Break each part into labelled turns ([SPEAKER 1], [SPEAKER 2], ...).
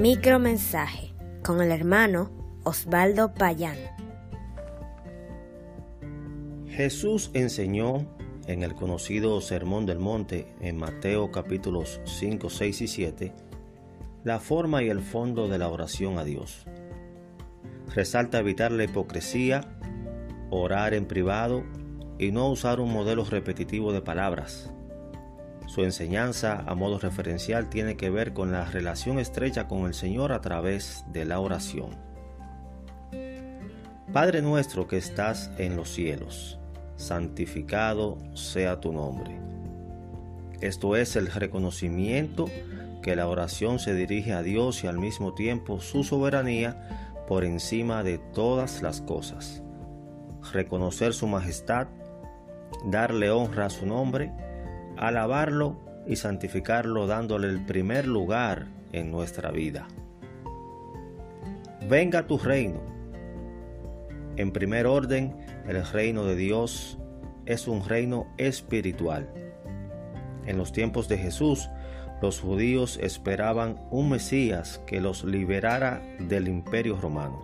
[SPEAKER 1] Micromensaje con el hermano Osvaldo Payán.
[SPEAKER 2] Jesús enseñó en el conocido Sermón del Monte en Mateo capítulos 5, 6 y 7 la forma y el fondo de la oración a Dios. Resalta evitar la hipocresía, orar en privado y no usar un modelo repetitivo de palabras. Su enseñanza a modo referencial tiene que ver con la relación estrecha con el Señor a través de la oración. Padre nuestro que estás en los cielos, santificado sea tu nombre. Esto es el reconocimiento que la oración se dirige a Dios y al mismo tiempo su soberanía por encima de todas las cosas. Reconocer su majestad, darle honra a su nombre, alabarlo y santificarlo dándole el primer lugar en nuestra vida. Venga tu reino. En primer orden, el reino de Dios es un reino espiritual. En los tiempos de Jesús, los judíos esperaban un Mesías que los liberara del imperio romano.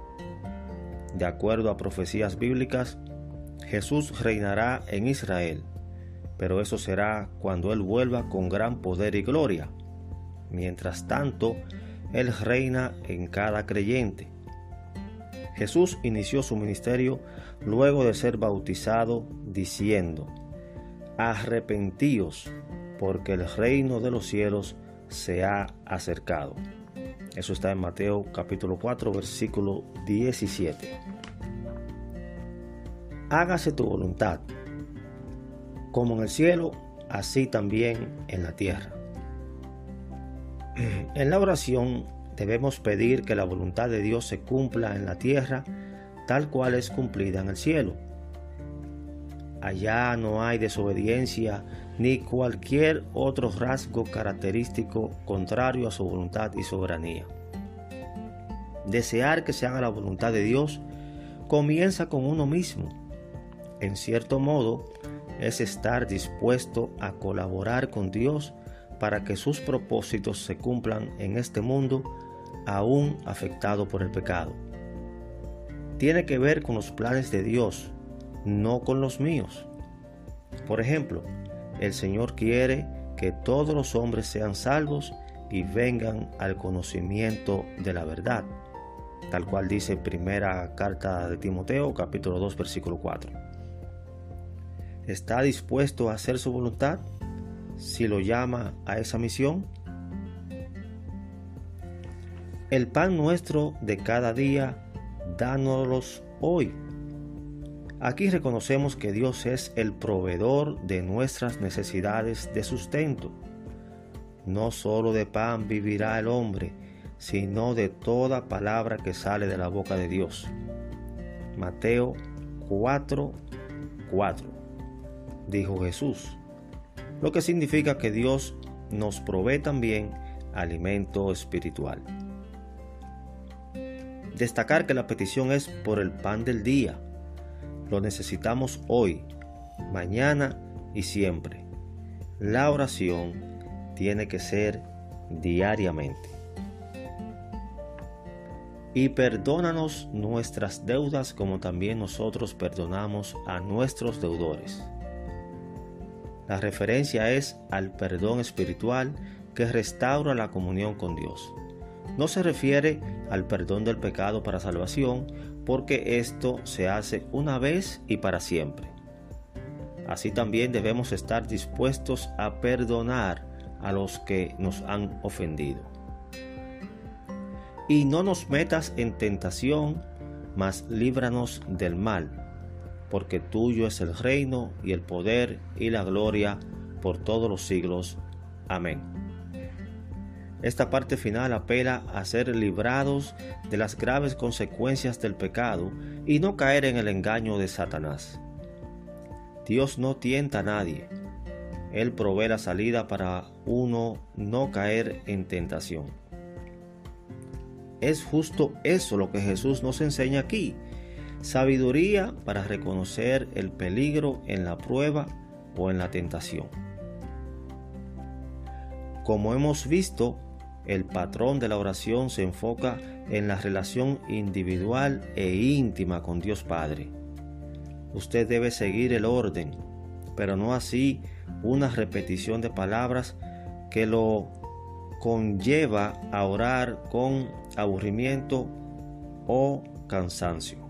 [SPEAKER 2] De acuerdo a profecías bíblicas, Jesús reinará en Israel, pero eso será cuando Él vuelva con gran poder y gloria. Mientras tanto, Él reina en cada creyente. Jesús inició su ministerio luego de ser bautizado diciendo, arrepentíos porque el reino de los cielos se ha acercado. Eso está en Mateo capítulo 4 versículo 17. Hágase tu voluntad, como en el cielo, así también en la tierra. En la oración debemos pedir que la voluntad de Dios se cumpla en la tierra tal cual es cumplida en el cielo. Allá no hay desobediencia ni cualquier otro rasgo característico contrario a su voluntad y soberanía. Desear que se haga la voluntad de Dios comienza con uno mismo. En cierto modo, es estar dispuesto a colaborar con Dios para que sus propósitos se cumplan en este mundo aún afectado por el pecado. Tiene que ver con los planes de Dios, no con los míos. Por ejemplo, el Señor quiere que todos los hombres sean salvos y vengan al conocimiento de la verdad, tal cual dice primera carta de Timoteo capítulo 2 versículo 4. ¿Está dispuesto a hacer su voluntad si lo llama a esa misión? El pan nuestro de cada día, dánoslos hoy Aquí reconocemos que Dios es el proveedor de nuestras necesidades de sustento. No solo de pan vivirá el hombre, sino de toda palabra que sale de la boca de Dios. Mateo 4, 4. Dijo Jesús. Lo que significa que Dios nos provee también alimento espiritual. Destacar que la petición es por el pan del día lo necesitamos hoy, mañana y siempre. La oración tiene que ser diariamente. Y perdónanos nuestras deudas como también nosotros perdonamos a nuestros deudores. La referencia es al perdón espiritual que restaura la comunión con Dios. No se refiere al perdón del pecado para salvación, porque esto se hace una vez y para siempre. Así también debemos estar dispuestos a perdonar a los que nos han ofendido. Y no nos metas en tentación, mas líbranos del mal, porque tuyo es el reino y el poder y la gloria por todos los siglos. Amén. Esta parte final apela a ser librados de las graves consecuencias del pecado y no caer en el engaño de Satanás. Dios no tienta a nadie. Él provee la salida para uno no caer en tentación. Es justo eso lo que Jesús nos enseña aquí. Sabiduría para reconocer el peligro en la prueba o en la tentación. Como hemos visto, el patrón de la oración se enfoca en la relación individual e íntima con Dios Padre. Usted debe seguir el orden, pero no así una repetición de palabras que lo conlleva a orar con aburrimiento o cansancio.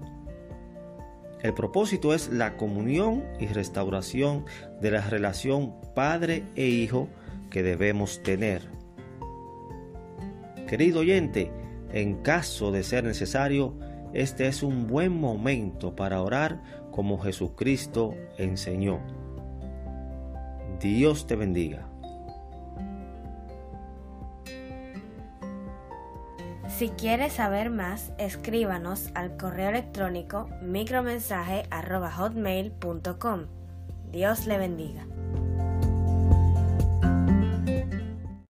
[SPEAKER 2] El propósito es la comunión y restauración de la relación padre e hijo que debemos tener. Querido oyente, en caso de ser necesario, este es un buen momento para orar como Jesucristo enseñó. Dios te bendiga.
[SPEAKER 1] Si quieres saber más, escríbanos al correo electrónico micromensaje.hotmail.com. Dios le bendiga.